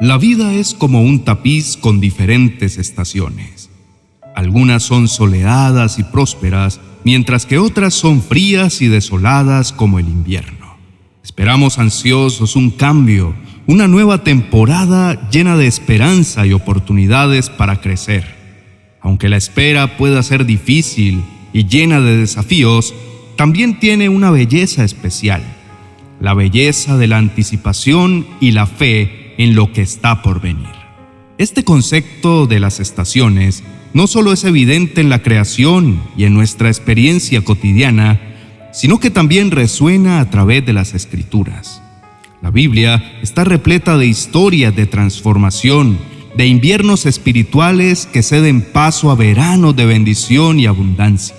La vida es como un tapiz con diferentes estaciones. Algunas son soleadas y prósperas, mientras que otras son frías y desoladas como el invierno. Esperamos ansiosos un cambio, una nueva temporada llena de esperanza y oportunidades para crecer. Aunque la espera pueda ser difícil y llena de desafíos, también tiene una belleza especial, la belleza de la anticipación y la fe en lo que está por venir. Este concepto de las estaciones no solo es evidente en la creación y en nuestra experiencia cotidiana, sino que también resuena a través de las escrituras. La Biblia está repleta de historias de transformación, de inviernos espirituales que ceden paso a veranos de bendición y abundancia.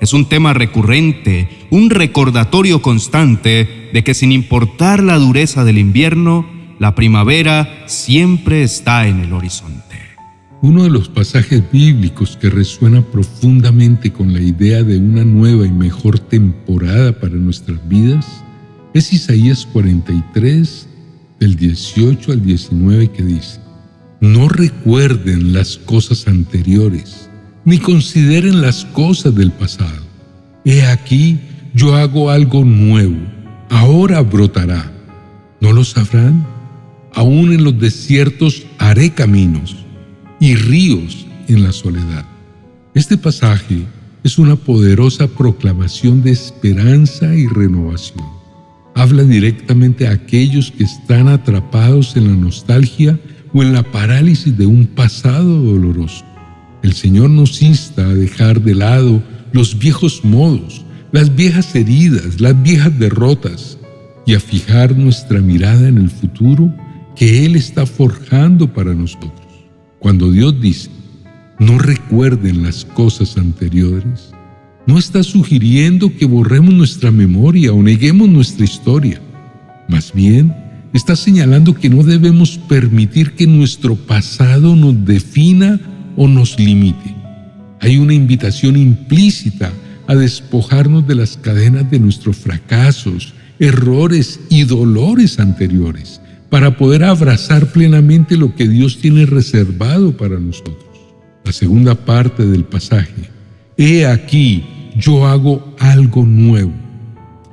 Es un tema recurrente, un recordatorio constante de que sin importar la dureza del invierno, la primavera siempre está en el horizonte. Uno de los pasajes bíblicos que resuena profundamente con la idea de una nueva y mejor temporada para nuestras vidas es Isaías 43, del 18 al 19, que dice, No recuerden las cosas anteriores ni consideren las cosas del pasado. He aquí, yo hago algo nuevo, ahora brotará. ¿No lo sabrán? Aún en los desiertos haré caminos y ríos en la soledad. Este pasaje es una poderosa proclamación de esperanza y renovación. Habla directamente a aquellos que están atrapados en la nostalgia o en la parálisis de un pasado doloroso. El Señor nos insta a dejar de lado los viejos modos, las viejas heridas, las viejas derrotas y a fijar nuestra mirada en el futuro que Él está forjando para nosotros. Cuando Dios dice, no recuerden las cosas anteriores, no está sugiriendo que borremos nuestra memoria o neguemos nuestra historia. Más bien, está señalando que no debemos permitir que nuestro pasado nos defina o nos limite. Hay una invitación implícita a despojarnos de las cadenas de nuestros fracasos, errores y dolores anteriores para poder abrazar plenamente lo que Dios tiene reservado para nosotros. La segunda parte del pasaje, He aquí, yo hago algo nuevo.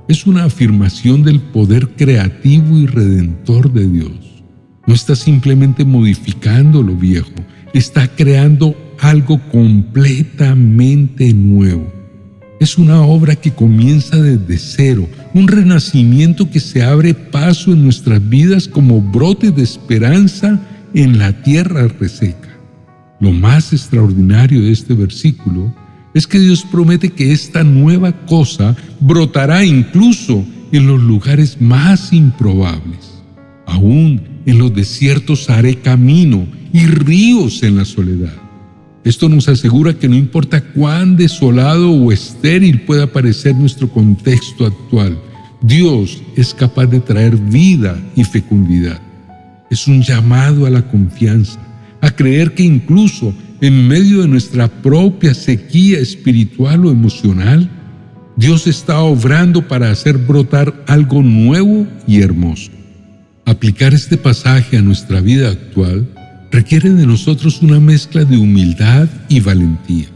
Es una afirmación del poder creativo y redentor de Dios. No está simplemente modificando lo viejo, está creando algo completamente nuevo. Es una obra que comienza desde cero, un renacimiento que se abre paso en nuestras vidas como brote de esperanza en la tierra reseca. Lo más extraordinario de este versículo es que Dios promete que esta nueva cosa brotará incluso en los lugares más improbables. Aún en los desiertos haré camino y ríos en la soledad. Esto nos asegura que no importa cuán desolado o estéril pueda parecer nuestro contexto actual, Dios es capaz de traer vida y fecundidad. Es un llamado a la confianza, a creer que incluso en medio de nuestra propia sequía espiritual o emocional, Dios está obrando para hacer brotar algo nuevo y hermoso. Aplicar este pasaje a nuestra vida actual requiere de nosotros una mezcla de humildad y valentía.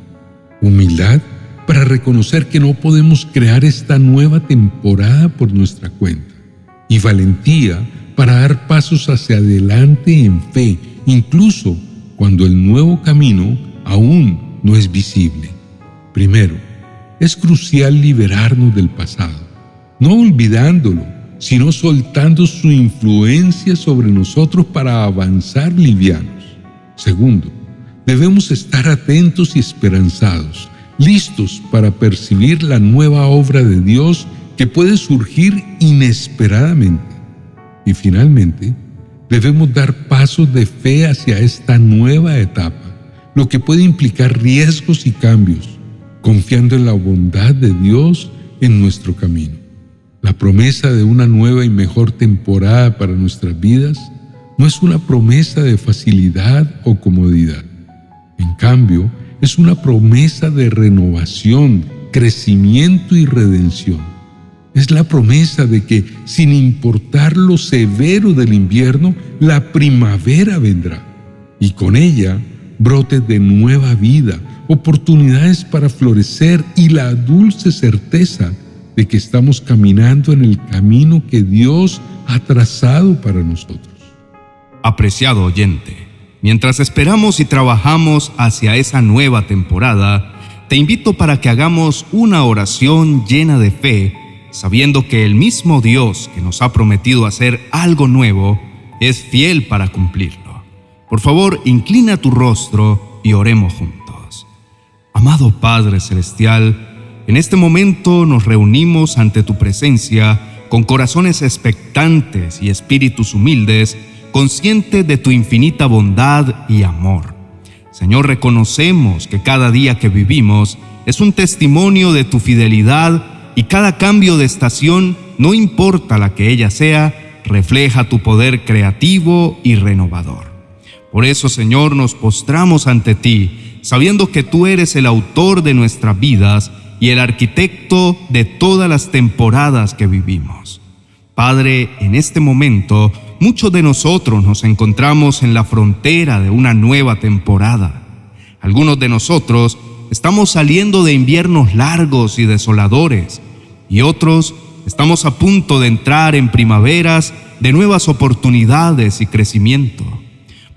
Humildad para reconocer que no podemos crear esta nueva temporada por nuestra cuenta. Y valentía para dar pasos hacia adelante en fe, incluso cuando el nuevo camino aún no es visible. Primero, es crucial liberarnos del pasado, no olvidándolo, sino soltando su influencia sobre nosotros para avanzar livianos. Segundo, debemos estar atentos y esperanzados, listos para percibir la nueva obra de Dios que puede surgir inesperadamente. Y finalmente, debemos dar pasos de fe hacia esta nueva etapa, lo que puede implicar riesgos y cambios, confiando en la bondad de Dios en nuestro camino. La promesa de una nueva y mejor temporada para nuestras vidas no es una promesa de facilidad o comodidad. En cambio, es una promesa de renovación, crecimiento y redención. Es la promesa de que, sin importar lo severo del invierno, la primavera vendrá y con ella brote de nueva vida, oportunidades para florecer y la dulce certeza de que estamos caminando en el camino que Dios ha trazado para nosotros. Apreciado oyente, mientras esperamos y trabajamos hacia esa nueva temporada, te invito para que hagamos una oración llena de fe, sabiendo que el mismo Dios que nos ha prometido hacer algo nuevo es fiel para cumplirlo. Por favor, inclina tu rostro y oremos juntos. Amado Padre Celestial, en este momento nos reunimos ante tu presencia con corazones expectantes y espíritus humildes, conscientes de tu infinita bondad y amor. Señor, reconocemos que cada día que vivimos es un testimonio de tu fidelidad y cada cambio de estación, no importa la que ella sea, refleja tu poder creativo y renovador. Por eso, Señor, nos postramos ante ti, sabiendo que tú eres el autor de nuestras vidas y el arquitecto de todas las temporadas que vivimos. Padre, en este momento, muchos de nosotros nos encontramos en la frontera de una nueva temporada. Algunos de nosotros estamos saliendo de inviernos largos y desoladores, y otros estamos a punto de entrar en primaveras de nuevas oportunidades y crecimiento.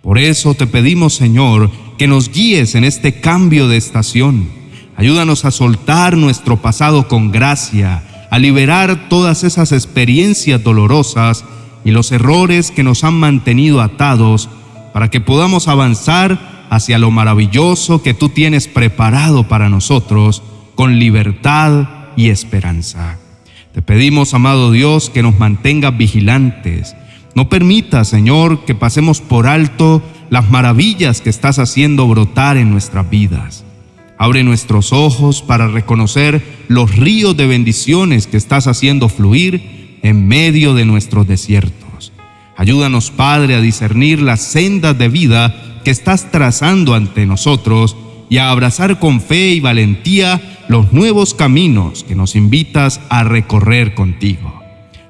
Por eso te pedimos, Señor, que nos guíes en este cambio de estación Ayúdanos a soltar nuestro pasado con gracia, a liberar todas esas experiencias dolorosas y los errores que nos han mantenido atados para que podamos avanzar hacia lo maravilloso que tú tienes preparado para nosotros con libertad y esperanza. Te pedimos, amado Dios, que nos mantengas vigilantes. No permita, Señor, que pasemos por alto las maravillas que estás haciendo brotar en nuestras vidas. Abre nuestros ojos para reconocer los ríos de bendiciones que estás haciendo fluir en medio de nuestros desiertos. Ayúdanos, Padre, a discernir las sendas de vida que estás trazando ante nosotros y a abrazar con fe y valentía los nuevos caminos que nos invitas a recorrer contigo.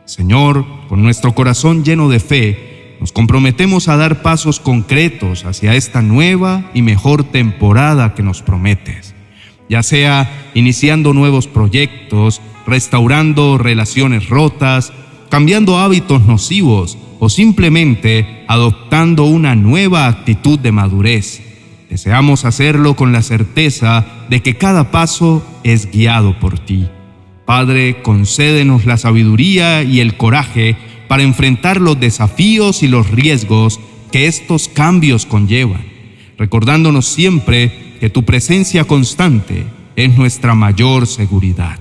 Señor, con nuestro corazón lleno de fe, nos comprometemos a dar pasos concretos hacia esta nueva y mejor temporada que nos prometes, ya sea iniciando nuevos proyectos, restaurando relaciones rotas, cambiando hábitos nocivos o simplemente adoptando una nueva actitud de madurez. Deseamos hacerlo con la certeza de que cada paso es guiado por ti. Padre, concédenos la sabiduría y el coraje para enfrentar los desafíos y los riesgos que estos cambios conllevan, recordándonos siempre que tu presencia constante es nuestra mayor seguridad.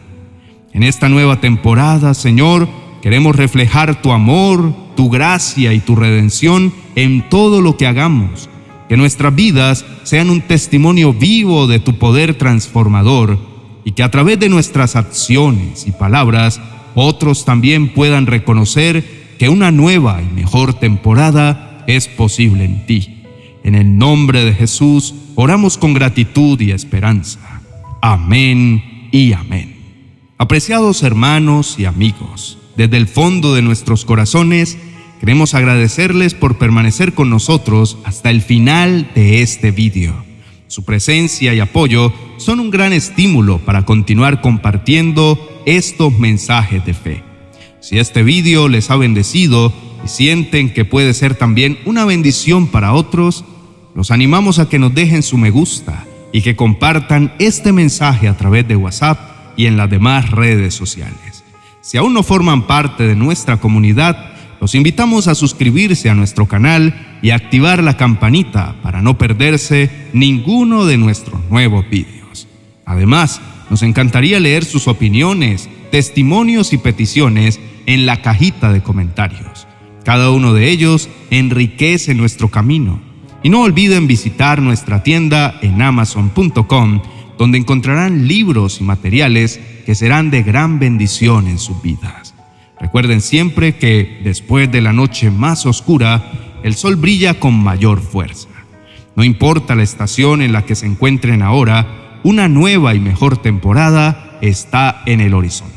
En esta nueva temporada, Señor, queremos reflejar tu amor, tu gracia y tu redención en todo lo que hagamos, que nuestras vidas sean un testimonio vivo de tu poder transformador y que a través de nuestras acciones y palabras otros también puedan reconocer que una nueva y mejor temporada es posible en ti. En el nombre de Jesús oramos con gratitud y esperanza. Amén y amén. Apreciados hermanos y amigos, desde el fondo de nuestros corazones, queremos agradecerles por permanecer con nosotros hasta el final de este vídeo. Su presencia y apoyo son un gran estímulo para continuar compartiendo estos mensajes de fe. Si este vídeo les ha bendecido y sienten que puede ser también una bendición para otros, los animamos a que nos dejen su me gusta y que compartan este mensaje a través de WhatsApp y en las demás redes sociales. Si aún no forman parte de nuestra comunidad, los invitamos a suscribirse a nuestro canal y activar la campanita para no perderse ninguno de nuestros nuevos vídeos. Además, nos encantaría leer sus opiniones, testimonios y peticiones en la cajita de comentarios. Cada uno de ellos enriquece nuestro camino. Y no olviden visitar nuestra tienda en amazon.com, donde encontrarán libros y materiales que serán de gran bendición en sus vidas. Recuerden siempre que después de la noche más oscura, el sol brilla con mayor fuerza. No importa la estación en la que se encuentren ahora, una nueva y mejor temporada está en el horizonte.